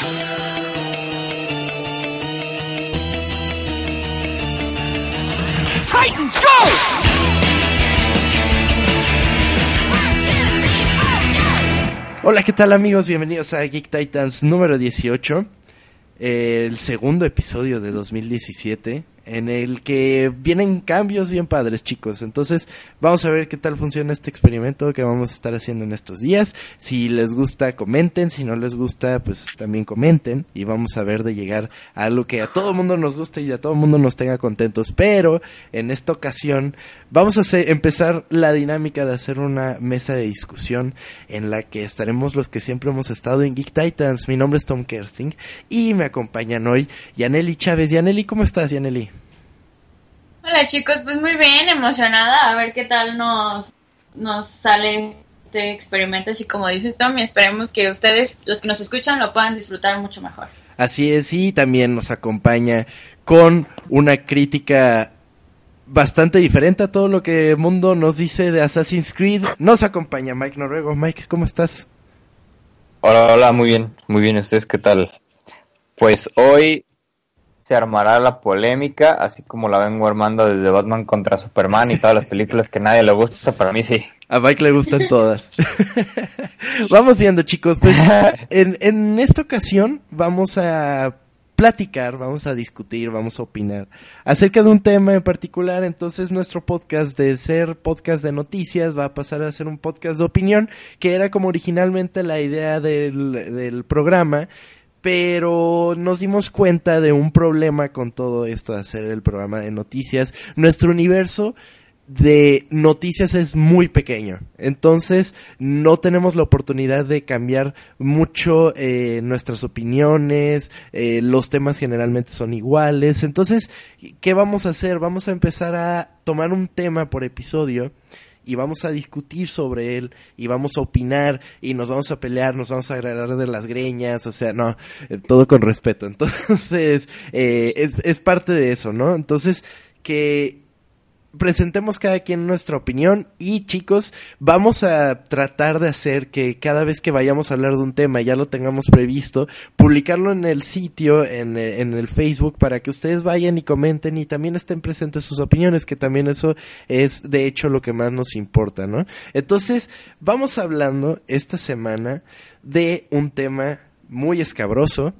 Titans, go! Hola, ¿qué tal amigos? Bienvenidos a Geek Titans número 18, el segundo episodio de 2017 en el que vienen cambios bien padres, chicos. Entonces, vamos a ver qué tal funciona este experimento que vamos a estar haciendo en estos días. Si les gusta, comenten. Si no les gusta, pues también comenten. Y vamos a ver de llegar a algo que a todo mundo nos guste y a todo mundo nos tenga contentos. Pero, en esta ocasión, vamos a empezar la dinámica de hacer una mesa de discusión en la que estaremos los que siempre hemos estado en Geek Titans. Mi nombre es Tom Kersting y me acompañan hoy Yaneli Chávez. Yaneli, ¿cómo estás, Yaneli? Hola chicos, pues muy bien, emocionada a ver qué tal nos, nos sale este experimento, así como dices Tom, y esperemos que ustedes, los que nos escuchan, lo puedan disfrutar mucho mejor. Así es, y también nos acompaña con una crítica bastante diferente a todo lo que el mundo nos dice de Assassin's Creed. Nos acompaña Mike Noruego. Mike, ¿cómo estás? Hola, hola, muy bien, muy bien, ¿ustedes qué tal? Pues hoy se armará la polémica, así como la vengo armando desde Batman contra Superman y todas las películas que nadie le gusta, para mí sí. A Mike le gustan todas. vamos viendo, chicos. Pues en, en esta ocasión vamos a platicar, vamos a discutir, vamos a opinar acerca de un tema en particular. Entonces nuestro podcast de ser podcast de noticias va a pasar a ser un podcast de opinión, que era como originalmente la idea del, del programa pero nos dimos cuenta de un problema con todo esto de hacer el programa de noticias. Nuestro universo de noticias es muy pequeño. Entonces no tenemos la oportunidad de cambiar mucho eh, nuestras opiniones. Eh, los temas generalmente son iguales. Entonces, ¿qué vamos a hacer? Vamos a empezar a tomar un tema por episodio y vamos a discutir sobre él y vamos a opinar y nos vamos a pelear, nos vamos a agarrar de las greñas, o sea, no, eh, todo con respeto. Entonces, eh, es, es parte de eso, ¿no? Entonces, que presentemos cada quien nuestra opinión y chicos, vamos a tratar de hacer que cada vez que vayamos a hablar de un tema, ya lo tengamos previsto, publicarlo en el sitio, en, en, el Facebook, para que ustedes vayan y comenten y también estén presentes sus opiniones, que también eso es de hecho lo que más nos importa, ¿no? Entonces, vamos hablando esta semana de un tema muy escabroso,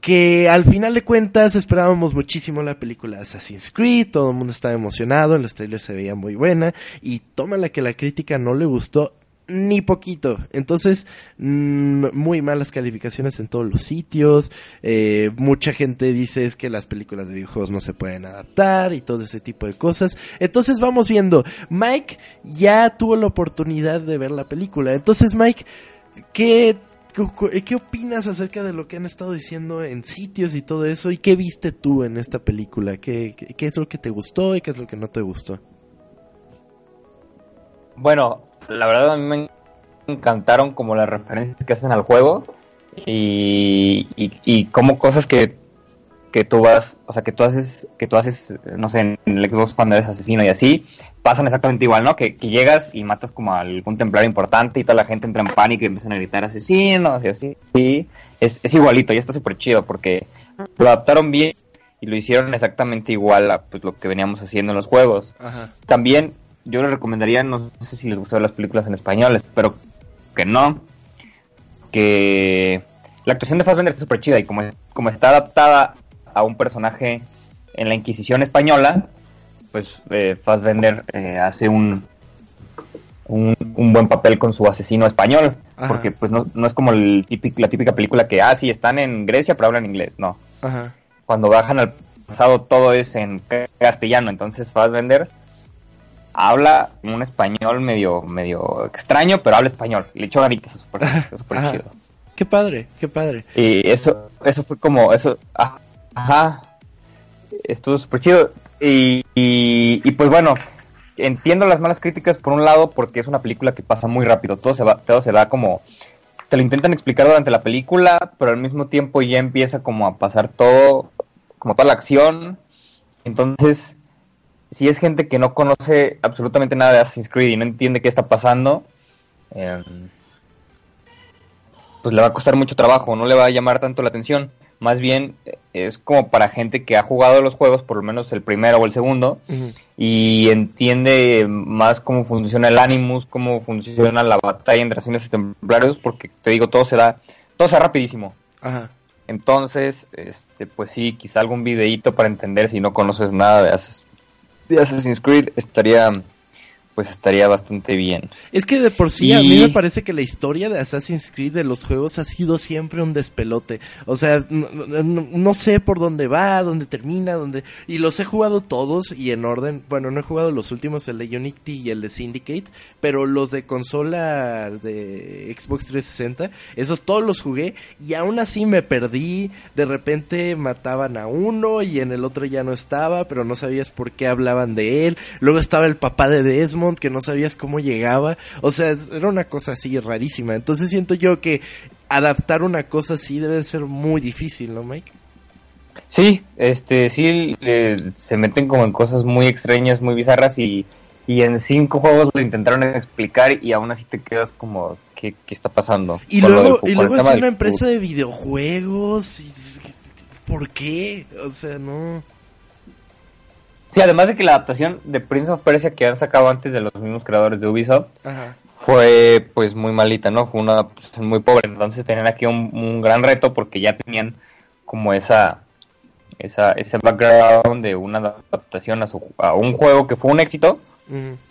que al final de cuentas esperábamos muchísimo la película Assassin's Creed, todo el mundo estaba emocionado, en los trailers se veía muy buena y tómala que la crítica no le gustó ni poquito. Entonces, mmm, muy malas calificaciones en todos los sitios. Eh, mucha gente dice es que las películas de videojuegos no se pueden adaptar y todo ese tipo de cosas. Entonces vamos viendo. Mike ya tuvo la oportunidad de ver la película. Entonces, Mike, ¿qué ¿Qué opinas acerca de lo que han estado diciendo en sitios y todo eso? ¿Y qué viste tú en esta película? ¿Qué, qué es lo que te gustó y qué es lo que no te gustó? Bueno, la verdad a mí me encantaron como las referencias que hacen al juego y, y, y como cosas que, que tú vas, o sea, que tú haces, que tú haces, no sé, en el Xbox cuando eres asesino y así, pasan exactamente igual, ¿no? Que, que, llegas y matas como a algún templario importante y toda la gente entra en pánico y empiezan a gritar asesinos y así. Sí, es, es igualito y está súper chido porque lo adaptaron bien y lo hicieron exactamente igual a pues, lo que veníamos haciendo en los juegos. Ajá. También yo les recomendaría, no sé si les gustaron las películas en español, espero que no, que la actuación de Fassbender está súper chida y como, como está adaptada a un personaje en la Inquisición española, pues eh, Fassbender eh, hace un, un, un, buen papel con su asesino español, Ajá. porque pues no, no es como el típico, la típica película que, ah, sí, están en Grecia pero hablan inglés, no. Ajá. Cuando bajan al pasado todo es en castellano, entonces Fassbender habla un español medio medio extraño, pero habla español, le echó ganitas, es súper chido. Qué padre, qué padre. Y eso, eso fue como, eso, ah, ajá, estuvo súper chido. Y, y, y, pues bueno, entiendo las malas críticas por un lado porque es una película que pasa muy rápido, todo se va, todo se da como, te lo intentan explicar durante la película, pero al mismo tiempo ya empieza como a pasar todo, como toda la acción. Entonces, si es gente que no conoce absolutamente nada de Assassin's Creed y no entiende qué está pasando, eh, pues le va a costar mucho trabajo, no le va a llamar tanto la atención. Más bien es como para gente que ha jugado los juegos, por lo menos el primero o el segundo, y entiende más cómo funciona el Animus, cómo funciona la batalla entre asesinos y templarios, porque te digo, todo se da, todo se da rapidísimo. Ajá. Entonces, este, pues sí, quizá algún videíto para entender si no conoces nada de, de Assassin's Creed estaría, pues estaría bastante bien. Es que de por sí a mí me parece que la historia de Assassin's Creed de los juegos ha sido siempre un despelote. O sea, no, no- no sé por dónde va, dónde termina, dónde... Y los he jugado todos y en orden. Bueno, no he jugado los últimos, el de Unity y el de Syndicate, pero los de consola de Xbox 360, esos todos los jugué y aún así me perdí. De repente mataban a uno y en el otro ya no estaba, pero no sabías por qué hablaban de él. Luego estaba el papá de Desmond que no sabías cómo llegaba. O sea, era una cosa así rarísima. Entonces siento yo que adaptar una cosa así debe ser muy difícil, ¿no, Mike? Sí, este, sí, eh, se meten como en cosas muy extrañas, muy bizarras y, y en cinco juegos lo intentaron explicar y aún así te quedas como, ¿qué, qué está pasando? Y luego, y luego es una empresa de videojuegos. ¿Por qué? O sea, no. Sí, además de que la adaptación de Prince of Persia que han sacado antes de los mismos creadores de Ubisoft Ajá. fue pues muy malita, ¿no? Fue una adaptación muy pobre, entonces tenían aquí un, un gran reto porque ya tenían como esa, esa ese background de una adaptación a, su, a un juego que fue un éxito,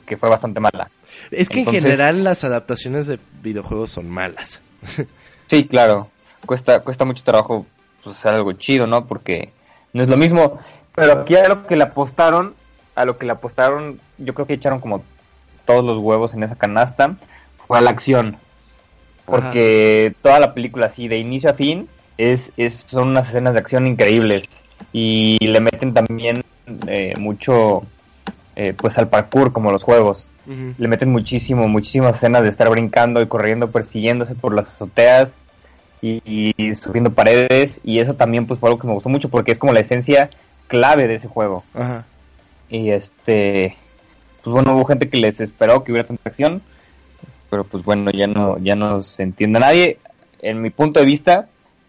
que fue bastante mala. Es que Entonces- en general las adaptaciones de videojuegos son malas. Sí, claro. Cuesta, cuesta mucho trabajo pues, hacer algo chido, ¿no? Porque no es lo mismo. Pero aquí a lo que le apostaron, a lo que le apostaron, yo creo que echaron como todos los huevos en esa canasta, fue a la acción. Porque toda la película así, de inicio a fin, es, es son unas escenas de acción increíbles. Y le meten también eh, mucho, eh, pues al parkour, como los juegos. Le meten muchísimo, muchísimas escenas de estar brincando y corriendo, persiguiéndose por las azoteas y, y subiendo paredes. Y eso también pues fue algo que me gustó mucho porque es como la esencia clave de ese juego Ajá. y este pues bueno hubo gente que les esperó que hubiera tanta acción pero pues bueno ya no ya no se entiende a nadie en mi punto de vista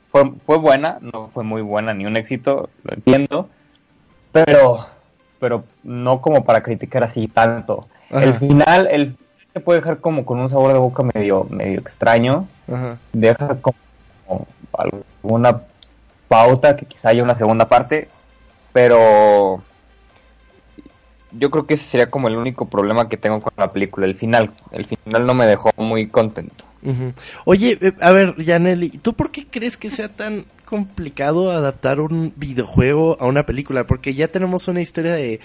fue fue buena no fue muy buena ni un éxito lo entiendo pero pero no como para criticar así tanto Ajá. el final el te puede dejar como con un sabor de boca medio medio extraño Ajá. deja como alguna pauta que quizá haya una segunda parte, pero yo creo que ese sería como el único problema que tengo con la película, el final. El final no me dejó muy contento. Oye, eh, a ver, Janelli, ¿tú por qué crees que sea tan complicado adaptar un videojuego a una película? Porque ya tenemos una historia de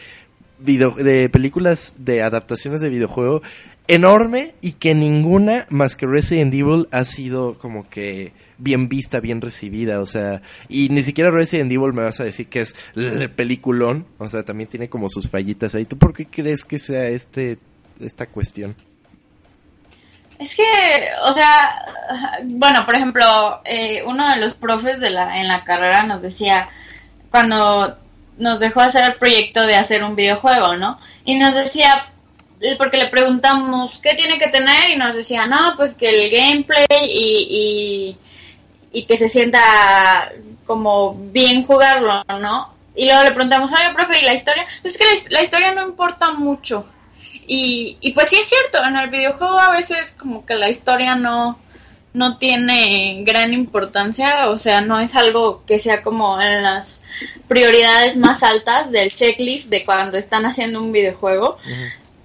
video, de películas de adaptaciones de videojuego enorme y que ninguna más que Resident Evil ha sido como que bien vista, bien recibida, o sea, y ni siquiera Resident Evil me vas a decir que es el peliculón, o sea, también tiene como sus fallitas ahí. ¿Tú por qué crees que sea este esta cuestión? Es que, o sea, bueno, por ejemplo, eh, uno de los profes de la, en la carrera nos decía, cuando nos dejó hacer el proyecto de hacer un videojuego, ¿no? Y nos decía, porque le preguntamos, ¿qué tiene que tener? Y nos decía, no, pues que el gameplay y, y, que se sienta como bien jugarlo, ¿no? Y luego le preguntamos, oye, profe, ¿y la historia? Pues es que la, la historia no importa mucho. Y, y pues sí es cierto, en el videojuego a veces como que la historia no, no tiene gran importancia, o sea, no es algo que sea como en las prioridades más altas del checklist de cuando están haciendo un videojuego.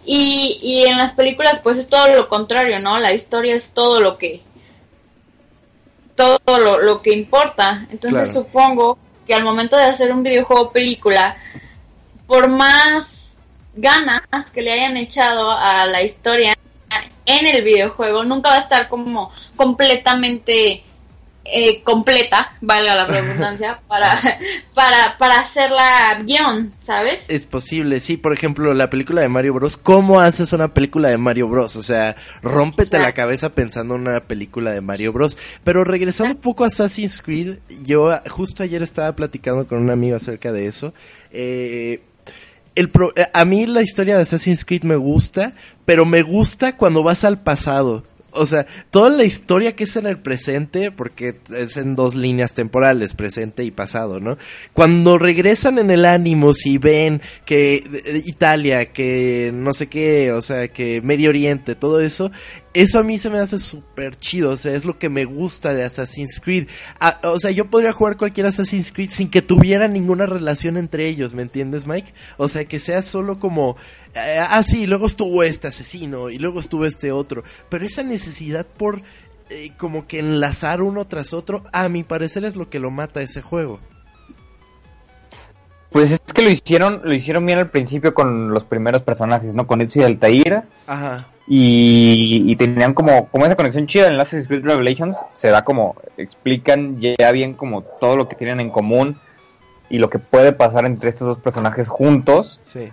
Y, y en las películas pues es todo lo contrario, ¿no? La historia es todo lo que todo lo, lo que importa. Entonces Claro. supongo que al momento de hacer un videojuego película, por más ganas que le hayan echado a la historia en el videojuego, nunca va a estar como completamente eh, completa, valga la redundancia, para, para, para hacerla guion, ¿sabes? Es posible, sí, por ejemplo, la película de Mario Bros. ¿Cómo haces una película de Mario Bros? O sea, rómpete la cabeza pensando en una película de Mario Bros. Pero regresando un poco a Assassin's Creed, yo ah, justo ayer estaba platicando con un amigo acerca de eso. Eh, el pro- eh, a mí la historia de Assassin's Creed me gusta, pero me gusta cuando vas al pasado. O sea, toda la historia que es en el presente, porque es en dos líneas temporales, presente y pasado, ¿no? Cuando regresan en el ánimo, si ven que eh, Italia, que no sé qué, o sea, que Medio Oriente, todo eso, eso a mí se me hace súper chido, o sea, es lo que me gusta de Assassin's Creed. Ah, o sea, yo podría jugar cualquier Assassin's Creed sin que tuviera ninguna relación entre ellos, ¿me entiendes, Mike? O sea, que sea solo como, eh, ah, sí, luego estuvo este asesino y luego estuvo este otro, pero esa necesidad por eh, como que enlazar uno tras otro, a mi parecer es lo que lo mata ese juego. Pues es que lo hicieron, lo hicieron bien al principio con los primeros personajes, ¿no? Con Ezio y Altair. Ajá. Y, tenían como, como esa conexión chida en Assassin's Creed Revelations. Se da como, explican ya bien como todo lo que tienen en común y lo que puede pasar entre estos dos personajes juntos. Sí.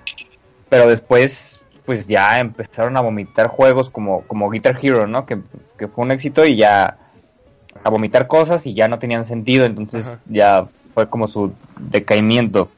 Pero después, pues ya empezaron a vomitar juegos como, como Guitar Hero, ¿no? Que, que fue un éxito y ya a vomitar cosas y ya no tenían sentido. Entonces ya fue como su decaimiento.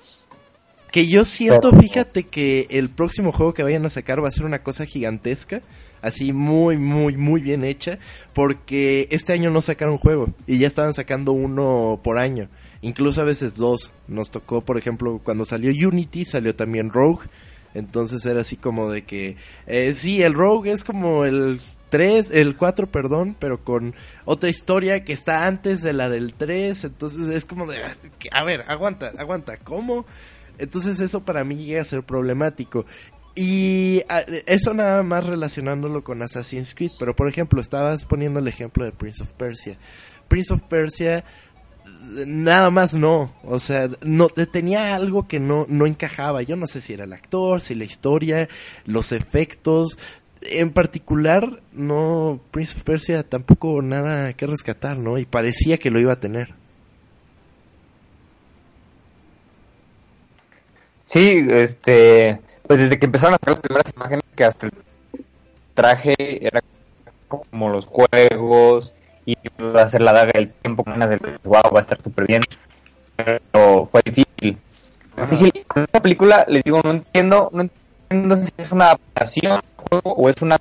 Que yo siento, fíjate que el próximo juego que vayan a sacar va a ser una cosa gigantesca, así muy, muy, muy bien hecha, porque este año no sacaron juego y ya estaban sacando uno por año, incluso a veces dos. Nos tocó, por ejemplo, cuando salió Unity, salió también Rogue, entonces era así como de que, eh, sí, el Rogue es como el 3, el 4, perdón, pero con otra historia que está antes de la del 3, entonces es como de, a ver, aguanta, aguanta, ¿cómo? Entonces eso para mí llega a ser problemático. Y ah, eso nada más relacionándolo con Assassin's Creed, pero por ejemplo, estabas poniendo el ejemplo de Prince of Persia. Prince of Persia nada más no, o sea, no tenía algo que no no encajaba. Yo no sé si era el actor, si la historia, los efectos, en particular no Prince of Persia tampoco nada que rescatar, ¿no? Y parecía que lo iba a tener. Sí, este, pues desde que empezaron a hacer las primeras imágenes, que hasta el traje era como los juegos y iba a hacer la daga del tiempo, de wow, va a estar súper bien, pero fue difícil. Difícil. Con esta película, les digo, no entiendo, no entiendo si es una adaptación juego o es una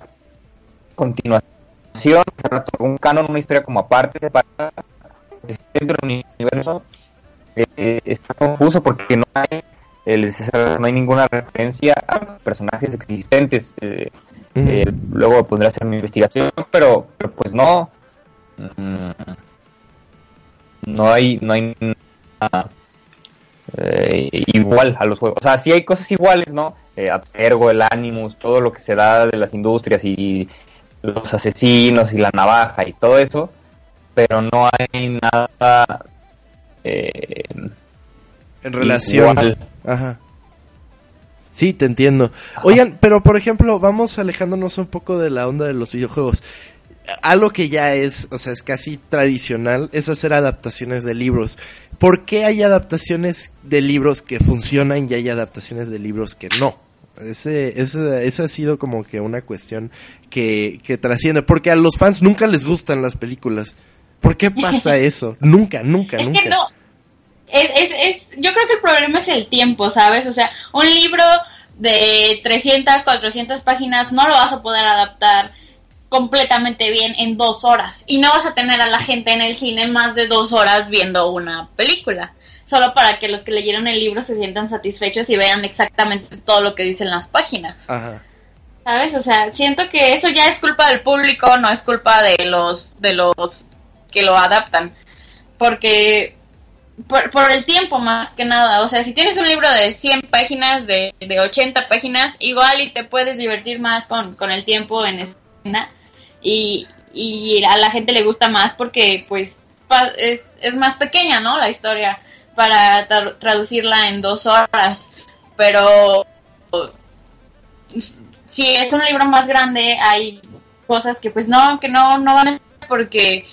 continuación, un canon, una historia como aparte para dentro del universo. Eh, está confuso porque no hay no hay ninguna referencia a personajes existentes. Eh, eh, luego pondré a hacer mi investigación, pero, pues no. Mm, no hay, no hay nada eh, igual a los juegos. O sea, sí hay cosas iguales, ¿no? Abstergo, el Animus, todo lo que se da de las industrias y los asesinos y la navaja y todo eso, pero no hay nada en relación. Ajá. Sí, te entiendo. Oigan, pero por ejemplo, vamos alejándonos un poco de la onda de los videojuegos. Algo que ya es, o sea, es casi tradicional, es hacer adaptaciones de libros. ¿Por qué hay adaptaciones de libros que funcionan y hay adaptaciones de libros que no? Ese, ese, esa ha sido como que una cuestión que, que trasciende, porque a los fans nunca les gustan las películas. ¿Por qué pasa eso? nunca, nunca, nunca. Que no es, es, es, yo creo que el problema es el tiempo, ¿sabes? O sea, un libro de 300, 400 páginas no lo vas a poder adaptar completamente bien en dos horas. Y no vas a tener a la gente en el cine más de dos horas viendo una película. Solo para que los que leyeron el libro se sientan satisfechos y vean exactamente todo lo que dicen las páginas. Ajá. ¿Sabes? O sea, siento que eso ya es culpa del público, no es culpa de los, de los que lo adaptan. Porque por, por, el tiempo más que nada. O sea, si tienes un libro de 100 páginas, de, de 80 páginas, igual y te puedes divertir más con, con el tiempo en escena. Y, y a la gente le gusta más porque pues es, es más pequeña, ¿no? La historia para traducirla en dos horas. Pero si es un libro más grande, hay cosas que pues no, que no, no van a porque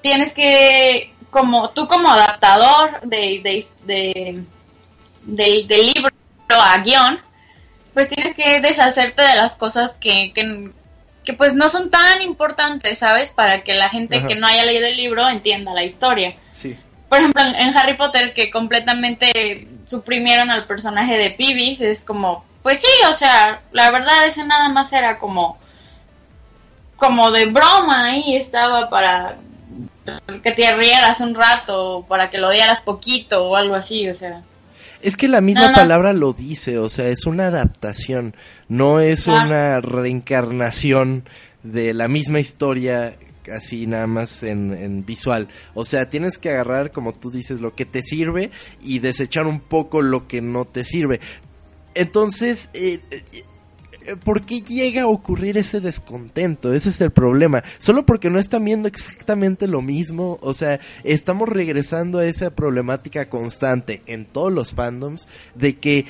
tienes que como tú como adaptador de, de, del, libro a guion, pues tienes que deshacerte de las cosas que, que, pues no son tan importantes, ¿sabes? Para que la gente que no haya leído el libro entienda la historia. Sí. Por ejemplo, en, Harry Potter, que completamente suprimieron al personaje de Peeves, es como, pues sí, o sea, la verdad ese nada más era como como de broma ahí estaba para que te rieras un rato, para que lo odiaras poquito o algo así, o sea. Es que la misma palabra lo dice, o sea, es una adaptación, no es una reencarnación de la misma historia así nada más en, visual. O sea, tienes que agarrar, como tú dices, lo que te sirve y desechar un poco lo que no te sirve. Entonces, eh, eh ¿por qué llega a ocurrir ese descontento? Ese es el problema. Solo porque no están viendo exactamente lo mismo. O sea, estamos regresando a esa problemática constante en todos los fandoms de que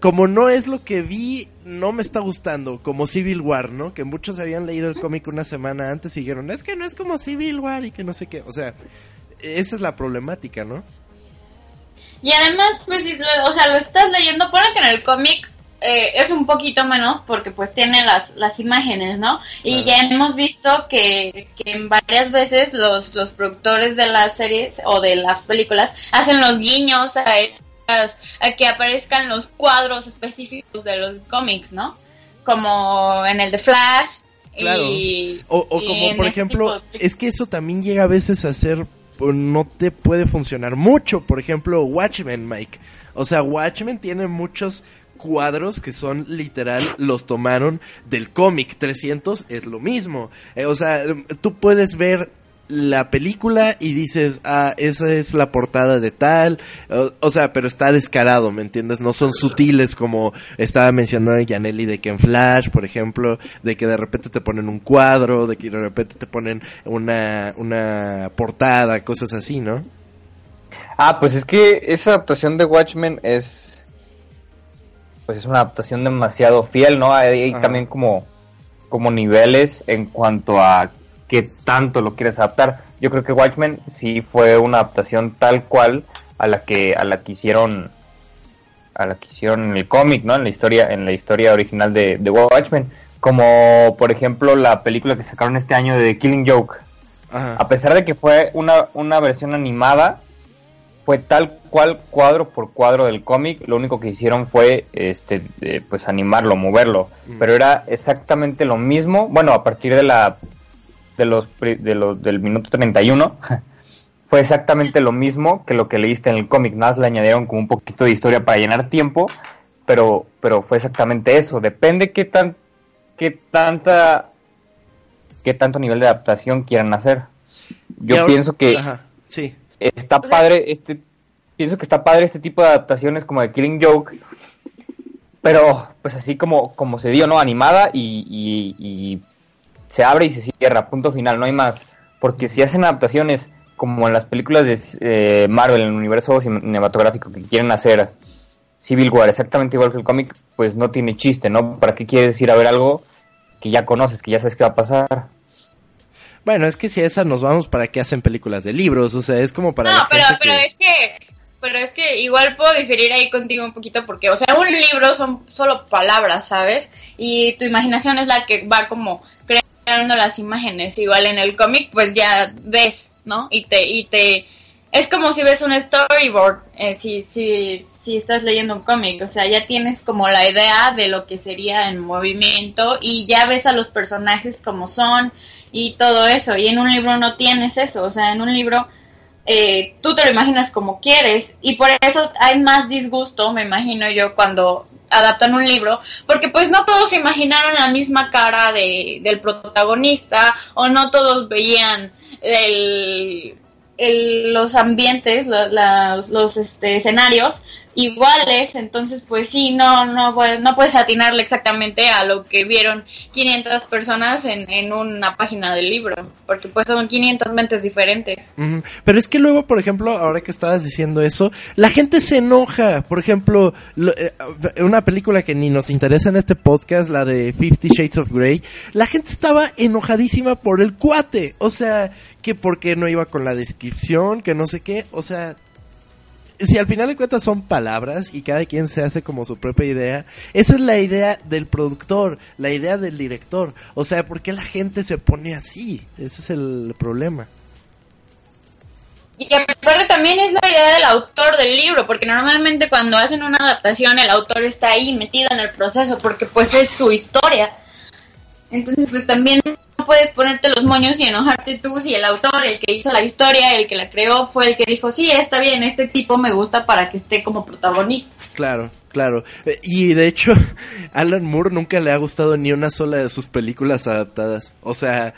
como no es lo que vi, no me está gustando, como Civil War, ¿no? Que muchos habían leído el cómic una semana antes y dijeron, es que no es como Civil War y que no sé qué. O sea, esa es la problemática, ¿no? Y además, pues, o sea, lo estás leyendo, pone que en el cómic eh, es un poquito menos porque pues tiene las, las imágenes, ¿no? Y ya hemos visto que, que en varias veces los, los productores de las series o de las películas hacen los guiños a, a que aparezcan los cuadros específicos de los cómics, ¿no? Como en el de Flash. Claro. o, como por ejemplo, es que eso también llega a veces a ser pues, no te puede funcionar mucho. Por ejemplo, Watchmen, Mike. O sea, Watchmen tiene muchos cuadros que son literal, los tomaron del cómic. 300 es lo mismo. Eh, o sea, tú puedes ver la película y dices, ah, esa es la portada de tal, o, sea, pero está descarado, ¿me entiendes? No son sutiles como estaba mencionando Yaneli de que en Flash, por ejemplo, de que de repente te ponen un cuadro, de que de repente te ponen una, una portada, cosas así, ¿no? Ah, pues es que esa adaptación de Watchmen es pues es una adaptación demasiado fiel, ¿no? Hay, también como, como niveles en cuanto a qué tanto lo quieres adaptar. Yo creo que Watchmen sí fue una adaptación tal cual a la que a la que hicieron a la que hicieron en el cómic, ¿no? En la historia en la historia original de, de Watchmen, como por ejemplo la película que sacaron este año de The Killing Joke. A pesar de que fue una, una versión animada, fue tal cual cuadro por cuadro del cómic, lo único que hicieron fue este pues animarlo, moverlo, mm. pero era exactamente lo mismo, bueno, a partir de la de los, de los del minuto 31 fue exactamente lo mismo que lo que leíste en el cómic, nada más le añadieron como un poquito de historia para llenar tiempo, pero pero fue exactamente eso, depende qué tan qué tanta qué tanto nivel de adaptación quieran hacer. Yo pienso que sí está padre este pienso que está padre este tipo de adaptaciones como de Killing Joke pero pues así como como se dio no animada y, se abre y se cierra punto final no hay más. Porque si hacen adaptaciones como en las películas de eh, Marvel en el universo cinematográfico que quieren hacer Civil War exactamente igual que el cómic pues no tiene chiste no para qué quieres ir a ver algo que ya conoces que ya sabes qué va a pasar bueno, es que si a esas nos vamos, ¿para qué hacen películas de libros? O sea, es como para... No, pero, pero es que... Pero es que igual puedo diferir ahí contigo un poquito porque, o sea, un libro son solo palabras, ¿sabes? Y tu imaginación es la que va como creando las imágenes. Igual en el cómic, pues ya ves, ¿no? Y te, y te, es como si ves un storyboard, eh, si, si, si estás leyendo un cómic, o sea, ya tienes como la idea de lo que sería en movimiento y ya ves a los personajes como son y todo eso. Y en un libro no tienes eso, o sea, en un libro eh, tú te lo imaginas como quieres y por eso hay más disgusto, me imagino yo, cuando adaptan un libro, porque pues no todos imaginaron la misma cara de, del protagonista o no todos veían el, los ambientes, los, los este, escenarios iguales, entonces pues sí, no, no, no puedes atinarle exactamente a lo que vieron 500 personas en, en una página del libro, porque pues son 500 mentes diferentes. Pero es que luego, por ejemplo, ahora que estabas diciendo eso, la gente se enoja, por ejemplo, eh, una película que ni nos interesa en este podcast, la de Fifty Shades of Grey, la gente estaba enojadísima por el cuate, o sea, que porque no iba con la descripción, que no sé qué, o sea, si al final de cuentas son palabras y cada quien se hace como su propia idea, esa es la idea del productor, la idea del director. O sea, ¿por qué la gente se pone así? Ese es el problema. Y aparte también es la idea del autor del libro, porque normalmente cuando hacen una adaptación el autor está ahí metido en el proceso, porque pues es su historia. Entonces pues también puedes ponerte los moños y enojarte tú si el autor, el que hizo la historia, el que la creó, fue el que dijo, sí, está bien, este tipo me gusta para que esté como protagonista. Claro, claro. Eh, Y de hecho, Alan Moore nunca le ha gustado ni una sola de sus películas adaptadas. O sea,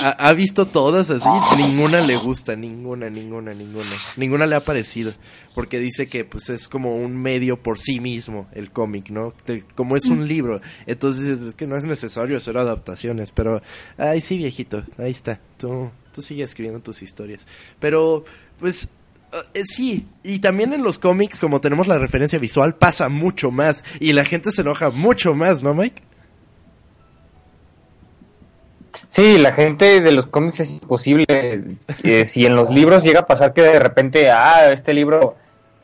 ha, ha visto todas así, ninguna le gusta, ninguna, ninguna, ninguna. Ninguna le ha parecido. Porque dice que pues es como un medio por sí mismo el cómic, ¿no? Te- como es un libro. Entonces es que no es necesario hacer adaptaciones. Pero, ay sí viejito, ahí está. Tú, tú sigue escribiendo tus historias. Pero, pues, sí, y también en los cómics, como tenemos la referencia visual, pasa mucho más. Y la gente se enoja mucho más, ¿no, Mike? Sí, la gente de los cómics es imposible. Eh, si en los libros llega a pasar que de repente, ah, este libro,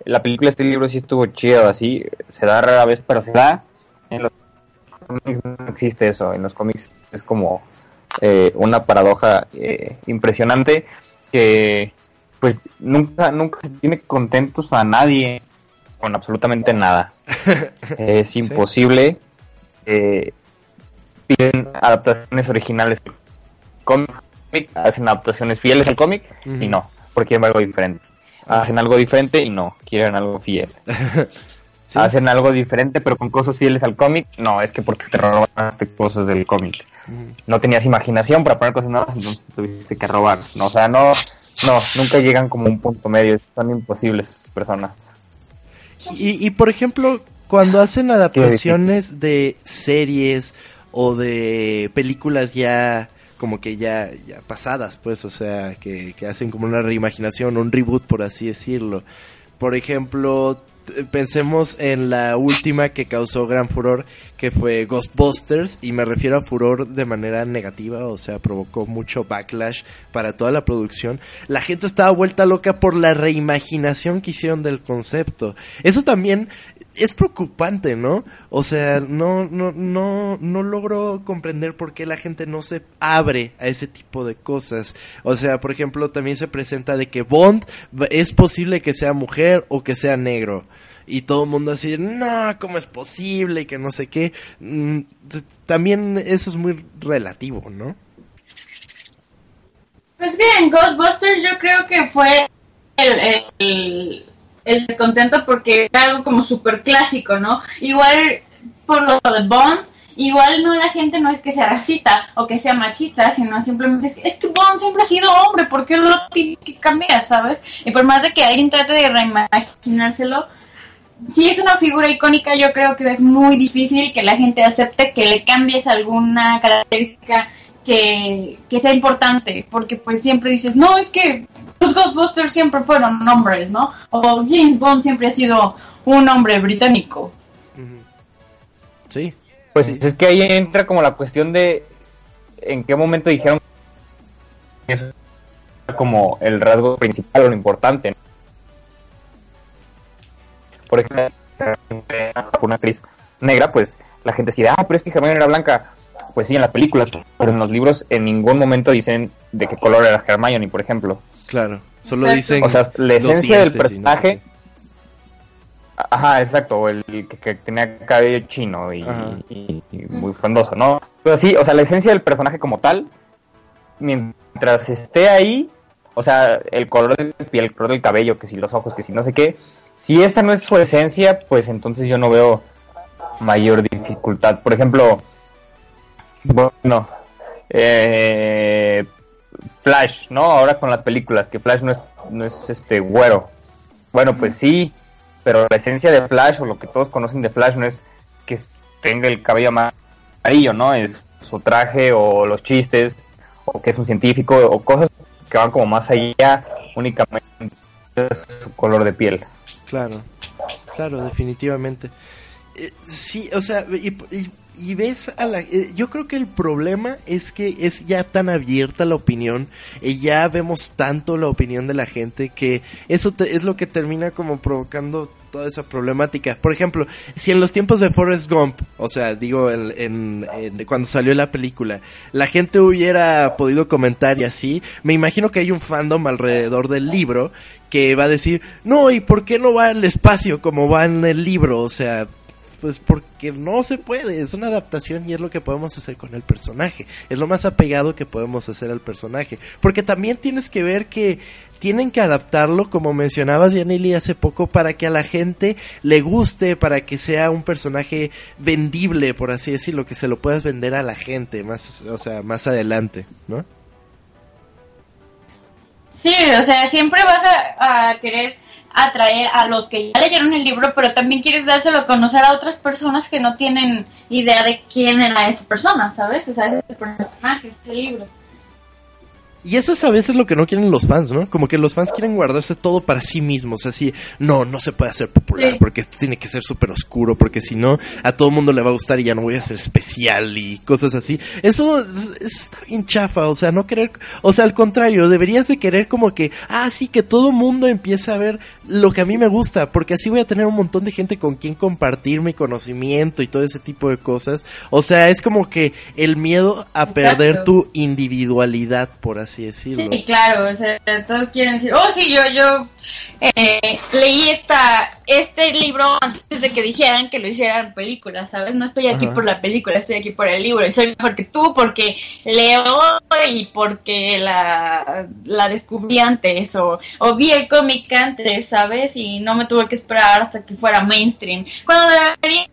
la película de este libro sí estuvo chido, así, se da rara vez, pero se da. En los cómics no existe eso. En los cómics es como eh, una paradoja eh, impresionante que, pues, nunca, nunca se tiene contentos a nadie con absolutamente nada. es imposible. Eh, piden adaptaciones originales del cómic, hacen adaptaciones fieles al cómic y no, porque quieren algo diferente. Hacen algo diferente y no, quieren algo fiel. Sí. Hacen algo diferente pero con cosas fieles al cómic, no, es que porque te robaste cosas del cómic. No tenías imaginación para poner cosas nuevas, entonces tuviste que robar. No, o sea, no, no, nunca llegan como un punto medio, son imposibles esas personas. Y, y, por ejemplo, cuando hacen adaptaciones de series o de películas ya como que ya, ya pasadas, pues, o sea, que, que hacen como una reimaginación, un reboot, por así decirlo. Por ejemplo, pensemos en la última que causó gran furor, que fue Ghostbusters, y me refiero a furor de manera negativa, o sea, provocó mucho backlash para toda la producción. La gente estaba vuelta loca por la reimaginación que hicieron del concepto. Eso también es preocupante, ¿no? O sea, no, no, no, no logro comprender por qué la gente no se abre a ese tipo de cosas. O sea, por ejemplo, también se presenta de que Bond es posible que sea mujer o que sea negro. Y todo el mundo así, no, ¿cómo es posible? Y que no sé qué. Mm, También eso es muy relativo, ¿no? Pues que en Ghostbusters yo creo que fue el, el, el descontento porque era algo como súper clásico, ¿no? Igual por lo de Bond, igual no la gente no es que sea racista o que sea machista, sino simplemente es es que Bond siempre ha sido hombre, ¿por qué lo tiene que cambiar, sabes? Y por más de que alguien trate de reimaginárselo, si es una figura icónica, yo creo que es muy difícil que la gente acepte que le cambies alguna característica que, que sea importante, porque pues siempre dices, no, es que los Ghostbusters siempre fueron hombres, ¿no? O James Bond siempre ha sido un hombre británico. Sí. Pues es que ahí entra como la cuestión de en qué momento dijeron que eso era como el rasgo principal o lo importante. ¿no? Por ejemplo, una actriz negra, pues la gente decía, ah, pero es que Hermione era blanca. Pues sí, en las películas, pero en los libros en ningún momento dicen de qué color era Hermione, por ejemplo. Claro, solo Exacto. dicen. O sea, la esencia del no sé personaje. Ajá, exacto, el que, que tenía cabello chino y, Ajá. y- y muy frondoso, ¿no? Pero sí, o sea, la esencia del personaje como tal, mientras esté ahí, o sea, el color de piel, el color del cabello, que si los ojos, que si no sé qué, si esa no es su esencia, pues entonces yo no veo mayor dificultad. Por ejemplo, bueno, eh, Flash, ¿no? Ahora con las películas, que Flash no es, no es este güero. Bueno, pues sí, pero la esencia de Flash o lo que todos conocen de Flash no es que tenga el cabello amarillo, ¿no? Es su traje o los chistes o que es un científico o cosas que van como más allá únicamente su color de piel. Claro, claro, definitivamente. Eh, sí, o sea, y, y- y ves a la... eh, yo creo que el problema es que es ya tan abierta la opinión y ya vemos tanto la opinión de la gente que eso te- es lo que termina como provocando toda esa problemática. Por ejemplo, si en los tiempos de Forrest Gump, o sea, digo, en, en- en- cuando salió la película, la gente hubiera podido comentar y así, me imagino que hay un fandom alrededor del libro que va a decir, no, ¿y por qué no va al espacio como va en el libro? O sea, Pues porque no se puede, es una adaptación y es lo que podemos hacer con el personaje. Es lo más apegado que podemos hacer al personaje. Porque también tienes que ver que tienen que adaptarlo, como mencionabas Yanili hace poco, para que a la gente le guste, para que sea un personaje vendible, por así decirlo, que se lo puedas vender a la gente más, o sea, más adelante, ¿no? Sí, o sea, siempre vas a, a querer atraer a los que ya leyeron el libro, pero también quieres dárselo a conocer a otras personas que no tienen idea de quién era esa persona, ¿sabes? O sea, ese personaje, ese libro. Y eso es a veces lo que no quieren los fans, ¿no? Como que los fans quieren guardarse todo para sí mismos, así, no, no se puede hacer popular Sí. porque esto tiene que ser súper oscuro, porque si no, a todo mundo le va a gustar y ya no voy a ser especial y cosas así. Eso es- está bien chafa, o sea, no querer, o sea, al contrario, deberías de querer como que, ah, sí, que todo mundo empiece a ver lo que a mí me gusta, porque así voy a tener un montón de gente con quien compartir mi conocimiento y todo ese tipo de cosas. O sea, es como que el miedo a perder tu individualidad, por así decirlo. Sí, claro, o sea, todos quieren decir, oh, sí, yo, yo eh, leí esta, este libro antes de que dijeran que lo hicieran película, ¿sabes? No estoy aquí Ajá. por la película, estoy aquí por el libro, y soy mejor que tú porque leo y porque la, la descubrí antes, o, o vi el cómic antes, ¿sabes? Y no me tuve que esperar hasta que fuera mainstream. Cuando deberían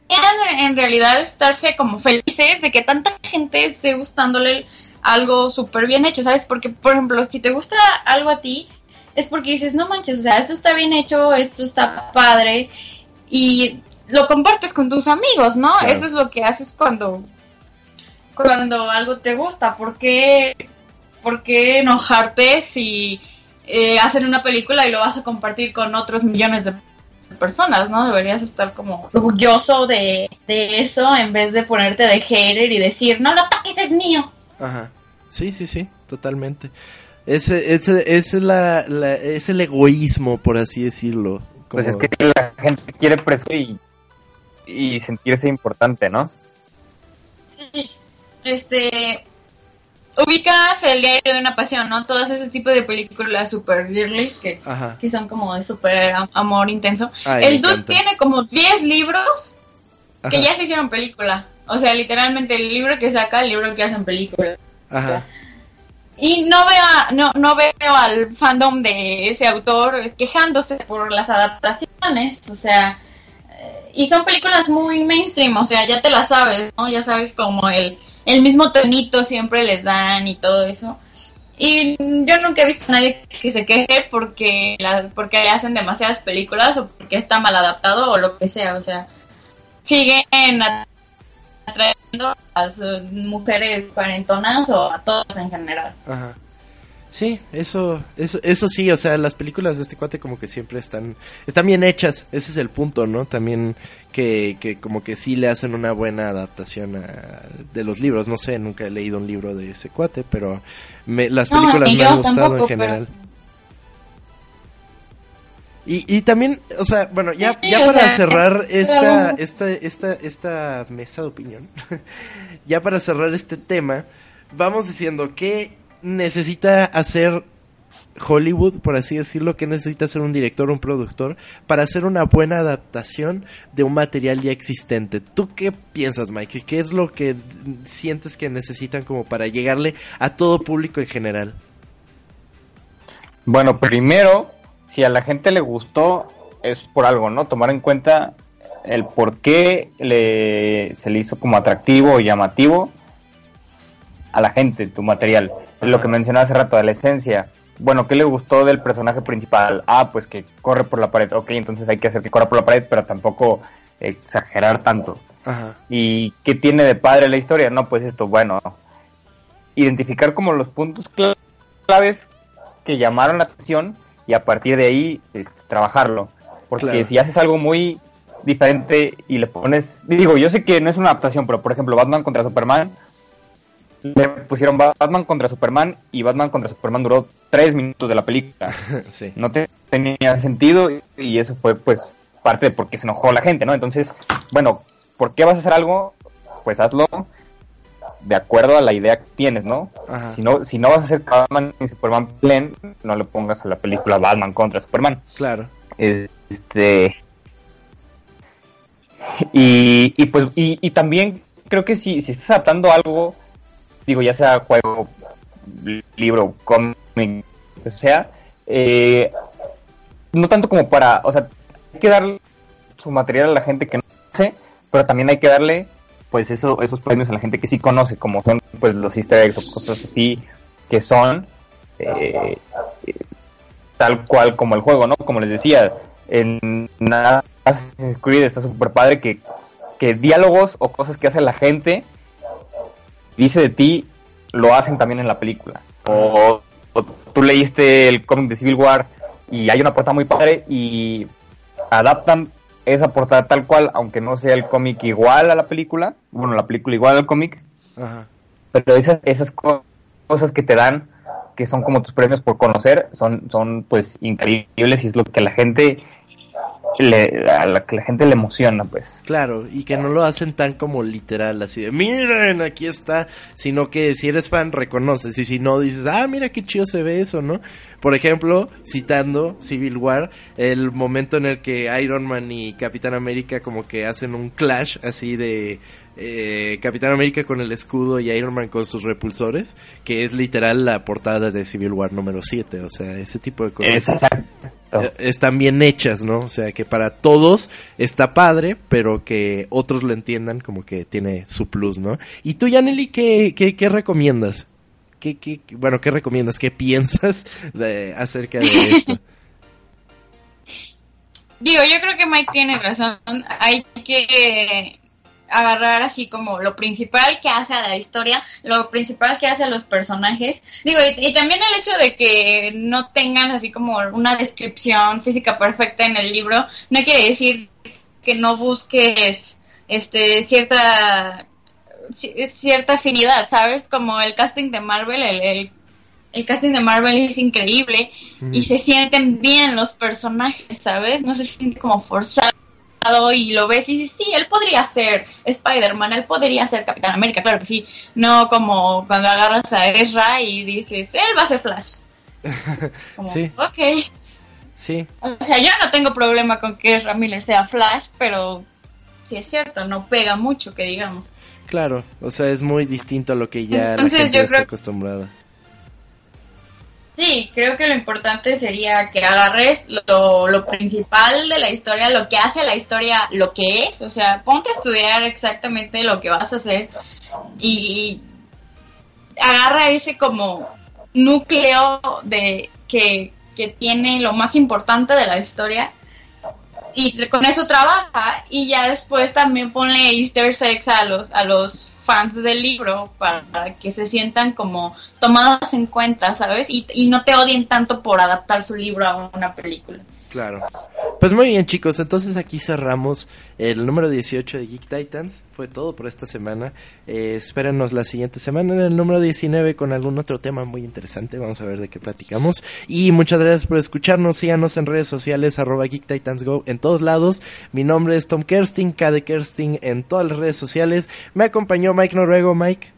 en realidad estarse como felices de que tanta gente esté gustándole algo súper bien hecho, ¿sabes? Porque, por ejemplo, si te gusta algo a ti, es porque dices, no manches, o sea, esto está bien hecho, esto está padre, y lo compartes con tus amigos, ¿no? Claro. Eso es lo que haces cuando, cuando algo te gusta. ¿Por qué, por qué enojarte si eh, hacen una película y lo vas a compartir con otros millones de personas, ¿no? Deberías estar como orgulloso de, de eso en vez de ponerte de hater y decir, no lo toques, es mío. Ajá. Sí, sí, sí, totalmente. Ese, ese, es, la, la- es el egoísmo, por así decirlo. Pues es que la gente quiere presumir y, y sentirse importante, ¿no? Sí, este ubicas el diario de una pasión, ¿no? Todos ese tipo de películas super girly que, Ajá. que son como de super am- amor intenso. Ay, el dude encanta. tiene como 10 libros que ya se hicieron película. O sea, literalmente el libro que saca, el libro que hacen película. Ajá. Y no veo, a- no, no veo al fandom de ese autor quejándose por las adaptaciones, o sea, eh, y son películas muy mainstream, o sea, ya te las sabes, ¿no? Ya sabes como el, el mismo tonito siempre les dan y todo eso. Y yo nunca he visto a nadie que se queje porque, la, porque hacen demasiadas películas o porque está mal adaptado o lo que sea, o sea, siguen atrayendo a las mujeres cuarentonas o a todos en general. Ajá. Sí, eso, eso, eso sí, o sea, las películas de este cuate como que siempre están, están bien hechas, ese es el punto, ¿no? También que, que como que sí le hacen una buena adaptación a- de los libros, no sé, nunca he leído un libro de ese cuate, pero me, las películas me han gustado tampoco, en general. Y, y también, o sea, bueno, ya, Sí, ya para sea, cerrar es- esta, esta, esta, esta mesa de opinión, ya para cerrar este tema, vamos diciendo que necesita hacer Hollywood, por así decirlo, que necesita ser un director un productor para hacer una buena adaptación de un material ya existente. ¿Tú qué piensas, Mike? ¿Qué es lo que sientes que necesitan como para llegarle a todo público en general? Bueno, primero, si a la gente le gustó, es por algo, ¿no? Tomar en cuenta el por qué le, se le hizo como atractivo o llamativo a la gente tu material. Es lo que mencionaba hace rato, de la esencia. Bueno, ¿qué le gustó del personaje principal? Ah, pues que corre por la pared. Ok, entonces hay que hacer que corra por la pared, pero tampoco exagerar tanto. Ajá. ¿Y qué tiene de padre la historia? No, pues esto, bueno, identificar como los puntos cl- claves que llamaron la atención y a partir de ahí eh, trabajarlo. Porque Claro. si haces algo muy diferente y le pones, digo, yo sé que no es una adaptación, pero por ejemplo, Batman contra Superman, le pusieron Batman contra Superman y Batman contra Superman duró tres minutos de la película. sí. No te- tenía sentido y- eso fue pues parte de por qué se enojó la gente, ¿no? Entonces, bueno, ¿por qué vas a hacer algo? Pues hazlo de acuerdo a la idea que tienes, ¿no? Ajá. Si no, si no vas a hacer que Batman y Superman peleen, no le pongas a la película Batman contra Superman. Claro. Este Y, y pues, y, y también creo que si, si estás adaptando algo, digo, ya sea juego, libro, cómic, o sea, eh, no tanto como para, o sea, hay que dar su material a la gente que no conoce, pero también hay que darle, pues, eso, esos premios a la gente que sí conoce, como son, pues, los easter eggs o cosas así, que son, eh, tal cual como el juego, ¿no? Como les decía, en Assassin's Creed está súper padre que, que diálogos o cosas que hace la gente dice de ti lo hacen también en la película. O, o tú leíste el cómic de Civil War y hay una portada muy padre y adaptan esa portada tal cual, aunque no sea el cómic igual a la película, bueno, la película igual al cómic, pero esas, esas co- cosas que te dan, que son como tus premios por conocer, son, son pues increíbles y es lo que la gente le, a la que la gente le emociona, pues. Claro, y que no lo hacen tan como literal, así de, miren, aquí está, sino que si eres fan reconoces, y si no dices, ah, mira qué chido se ve eso, ¿no? Por ejemplo, citando Civil War, el momento en el que Iron Man y Capitán América como que hacen un clash así de eh, Capitán América con el escudo y Iron Man con sus repulsores, que es literal la portada de Civil War número 7, o sea, ese tipo de cosas Exacto. eh, están bien hechas, ¿no? O sea, que para todos está padre, pero que otros lo entiendan como que tiene su plus, ¿no? ¿Y tú, Yaneli, qué, qué, qué recomiendas? ¿Qué, qué, bueno, ¿qué recomiendas? ¿Qué piensas de, acerca de esto? Digo, yo creo que Mike tiene razón. Hay que agarrar así como lo principal que hace a la historia, lo principal que hace a los personajes. Digo, y, y también el hecho de que no tengan así como una descripción física perfecta en el libro, no quiere decir que no busques este cierta ci- cierta afinidad, ¿sabes? Como el casting de Marvel, el, el, el casting de Marvel es increíble y se sienten bien los personajes, ¿sabes? No se siente como forzado y lo ves y dices, sí, él podría ser Spider-Man, él podría ser Capitán América, claro que sí. No como cuando agarras a Ezra y dices, él va a ser Flash. Como, Sí. ok. Sí, O sea, yo no tengo problema con que Ezra Miller sea Flash, pero sí es cierto, no pega mucho, que digamos. claro. O sea, es muy distinto a lo que ya Entonces, la gente yo está creo- acostumbrada. Sí, creo que lo importante sería que agarres lo, lo principal de la historia, lo que hace la historia lo que es, o sea, ponte a estudiar exactamente lo que vas a hacer y agarra ese como núcleo de que, que tiene lo más importante de la historia y con eso trabaja y ya después también ponle easter eggs a los a los fans del libro para que se sientan como tomadas en cuenta, ¿sabes? Y, y no te odien tanto por adaptar su libro a una película. Claro. Pues muy bien, chicos. Entonces aquí cerramos el número 18 de Geek Titans. Fue todo por esta semana. Eh, espérenos la siguiente semana en el número 19 con algún otro tema muy interesante. Vamos a ver de qué platicamos. Y muchas gracias por escucharnos. Síganos en redes sociales, arroba Geek Titans Go en todos lados. Mi nombre es Tom Kersting, K de Kersting en todas las redes sociales. Me acompañó Mike Noruego. Mike.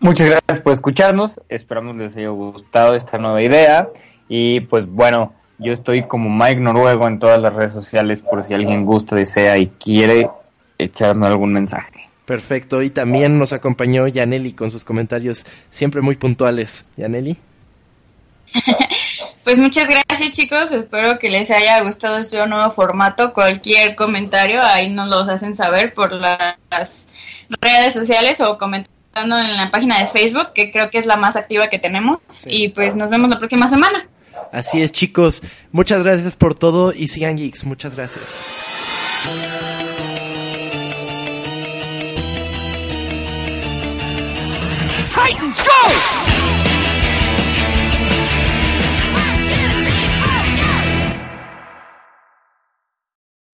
Muchas gracias por escucharnos. Esperamos les haya gustado esta nueva idea. Y pues bueno, yo estoy como Mike Noruego en todas las redes sociales por si alguien gusta, desea y quiere echarme algún mensaje. Perfecto. Y también nos acompañó Yaneli con sus comentarios siempre muy puntuales. Yaneli. Pues muchas gracias chicos, espero que les haya gustado este nuevo formato. Cualquier comentario ahí nos los hacen saber por las redes sociales o comentando en la página de Facebook, que creo que es la más activa que tenemos. Sí. Y pues nos vemos la próxima semana. Así es, chicos. Muchas gracias por todo y sigan geeks. Muchas gracias. Titans, go!